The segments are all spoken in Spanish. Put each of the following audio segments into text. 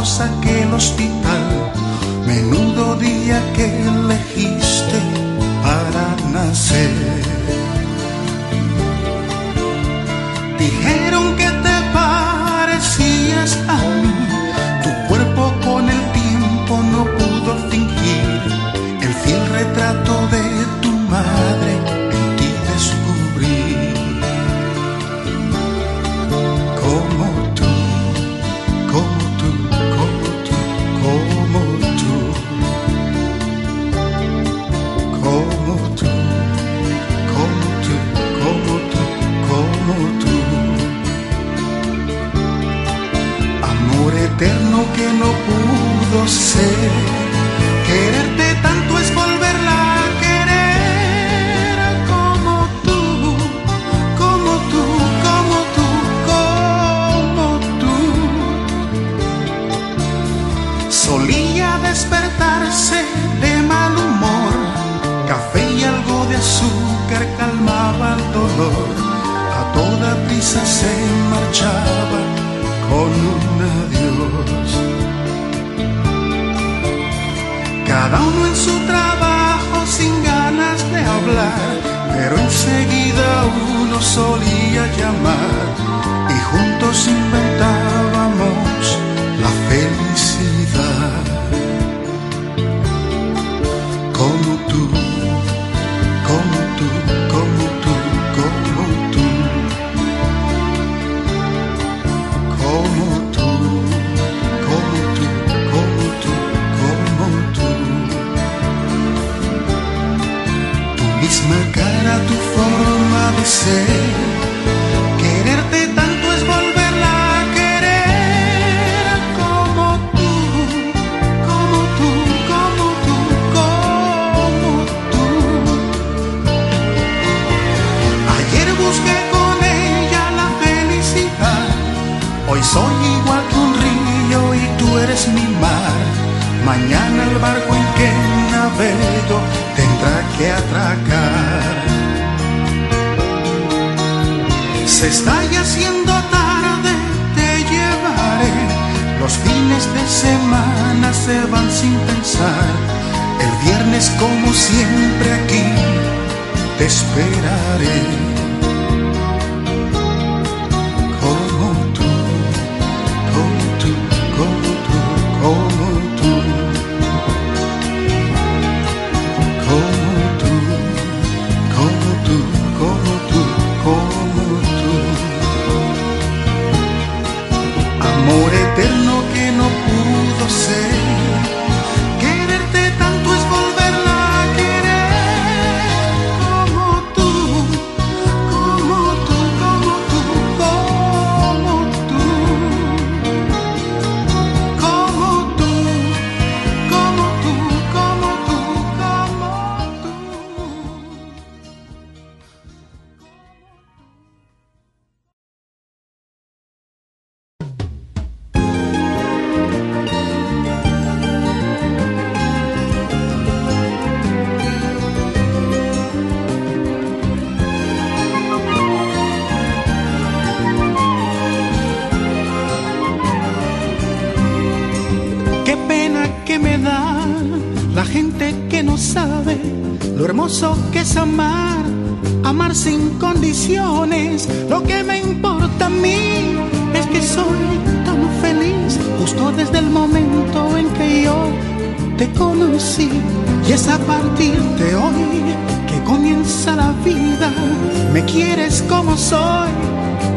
empapados a aquel hospital. Ser. Quererte tanto es volverla a querer como tú, como tú, como tú, como tú. Solía despertarse de mal humor, café y algo de azúcar calmaba el dolor. A toda prisa se marchaba Cada uno en su trabajo sin ganas de hablar, pero enseguida uno solía llamar y juntos inventábamos fines de semana se van sin pensar. El viernes como siempre aquí te esperaré. Hermoso que es amar, amar sin condiciones. Lo que me importa a mí es que soy tan feliz justo desde el momento en que yo te conocí. Y es a partir de hoy que comienza la vida. Me quieres como soy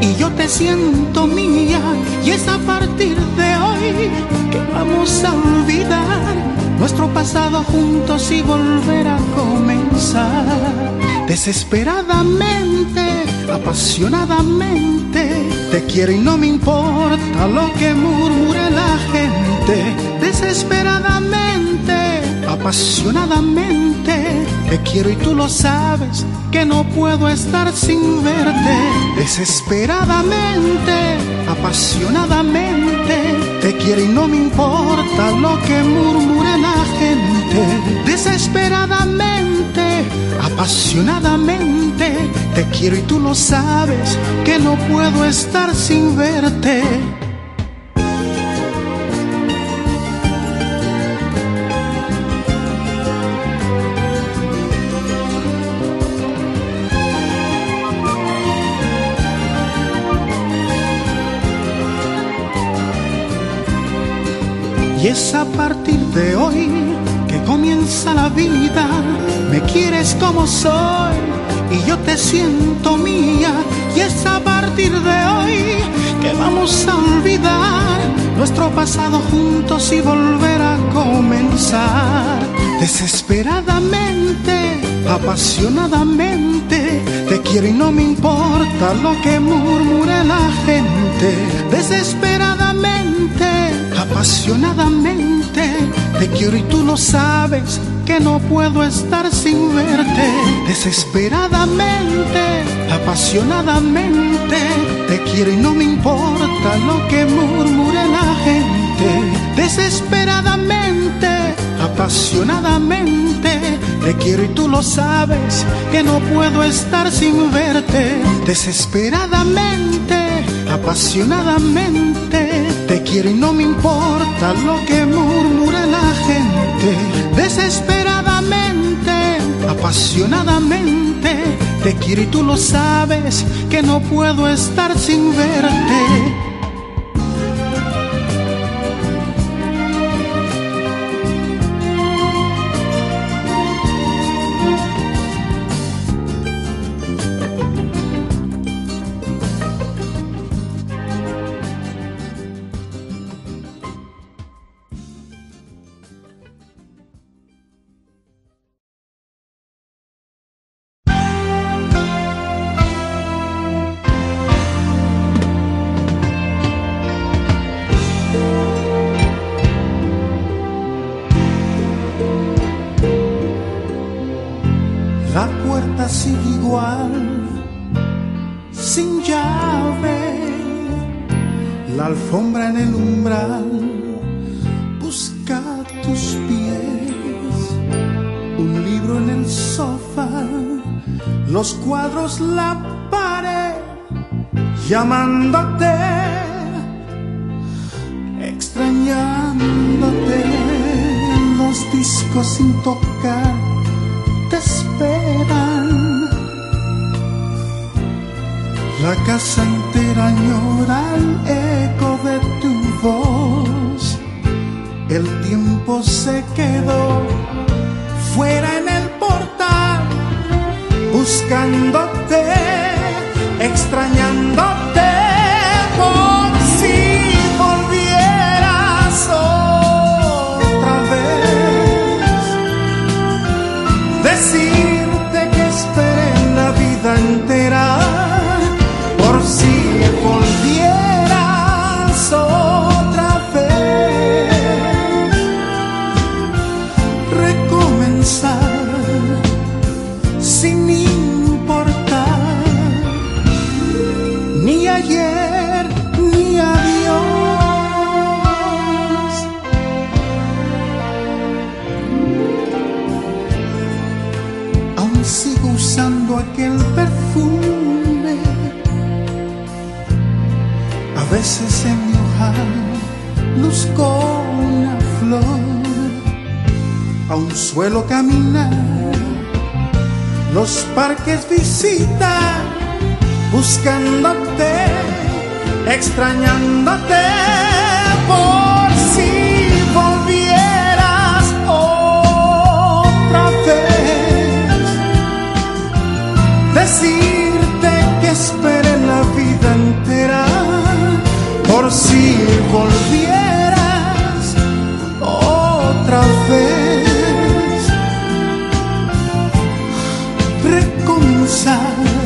y yo te siento mía y es a partir de hoy nuestro pasado juntos y volver a comenzar desesperadamente, apasionadamente. Te quiero y no me importa lo que murmure la gente. Desesperadamente, apasionadamente. Te quiero y tú lo sabes que no puedo estar sin verte. Desesperadamente, apasionadamente. Te quiero y no me importa lo que murmure la gente. desesperadamente, apasionadamente. Te quiero y tú lo sabes que no puedo estar sin verte. Y es a partir de hoy que comienza la vida. Me quieres como soy y yo te siento mía. Y es a partir de hoy que vamos a olvidar nuestro pasado juntos y volver a comenzar. Desesperadamente, apasionadamente, te quiero y no me importa lo que murmure la gente. Desesperadamente apasionadamente. Te quiero y tú lo sabes que no puedo estar sin verte. Desesperadamente, apasionadamente. Te quiero y no me importa lo que murmure la gente. Desesperadamente, apasionadamente. Te quiero y tú lo sabes que no puedo estar sin verte. Desesperadamente, apasionadamente. Te quiero y no me importa lo que murmure la gente. Desesperadamente, apasionadamente. Te quiero y tú lo sabes que no puedo estar sin verte. Igual, sin llave. La alfombra en el umbral busca tus pies. Un libro en el sofá, los cuadros, la pared, llamándote, extrañándote. Los discos sin tocar te La casa entera añora el eco de tu voz. El tiempo se quedó fuera en el portal, buscándote, extrañándote. Los parques visitar, buscándote, extrañándote. Por si volvieras otra vez. Decirte que esperé la vida entera. Por si volvieras otra vez 山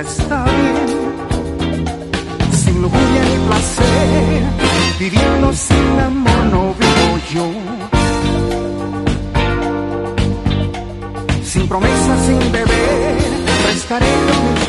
está bien. Sin lujuria ni placer, viviendo sin amor no vivo yo. Sin promesas, sin beber, restaré lo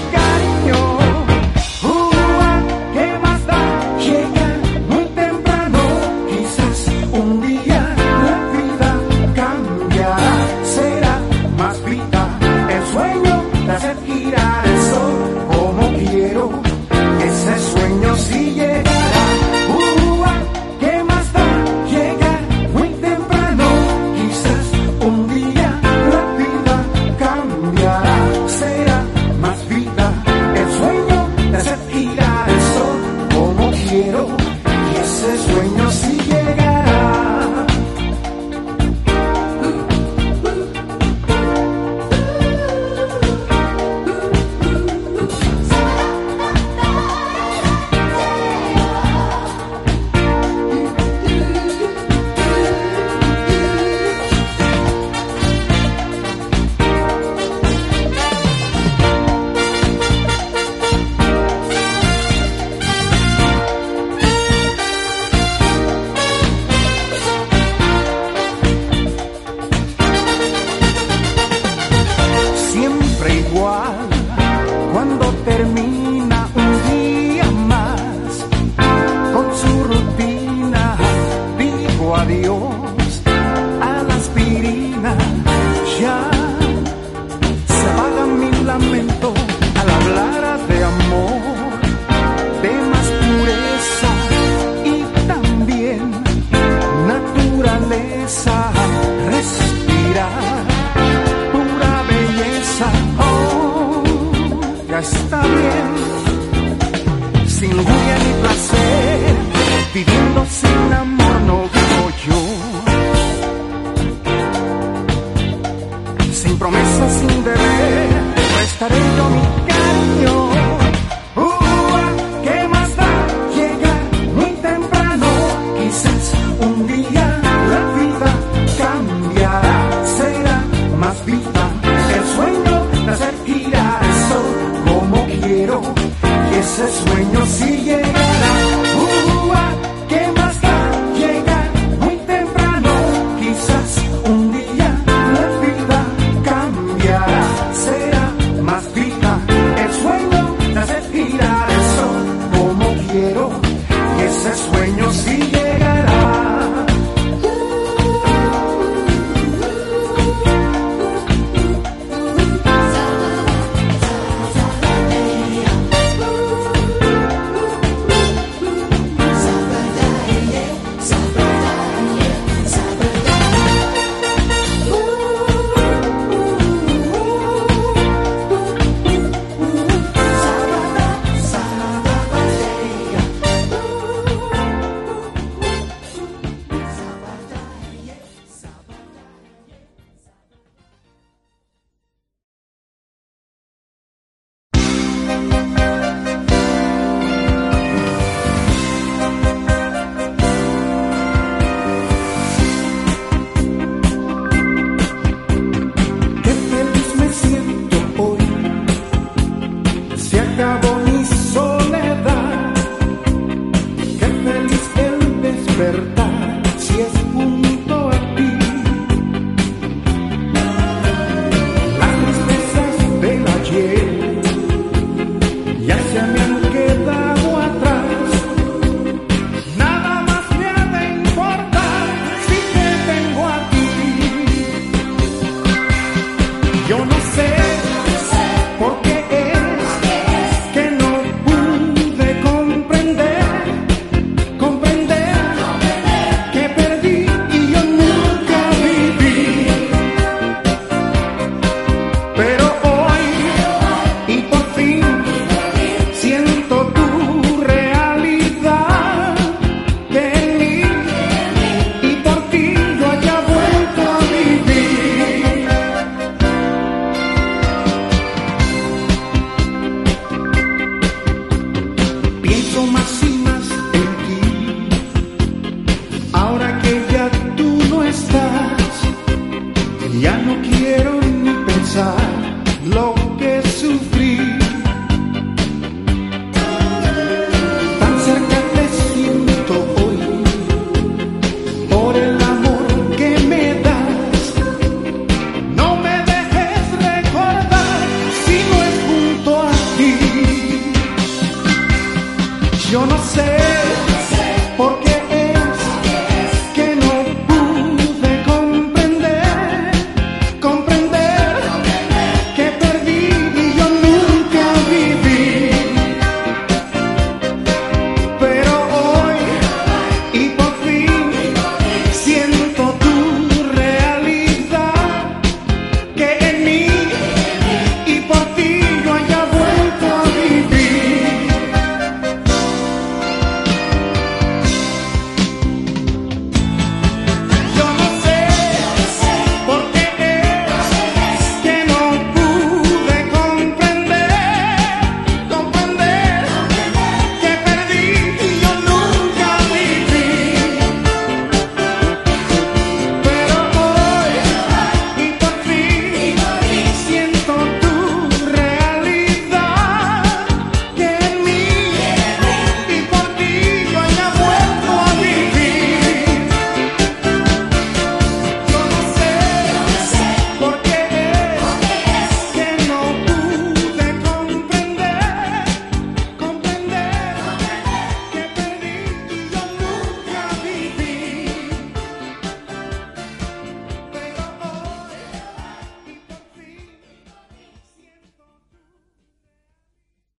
pero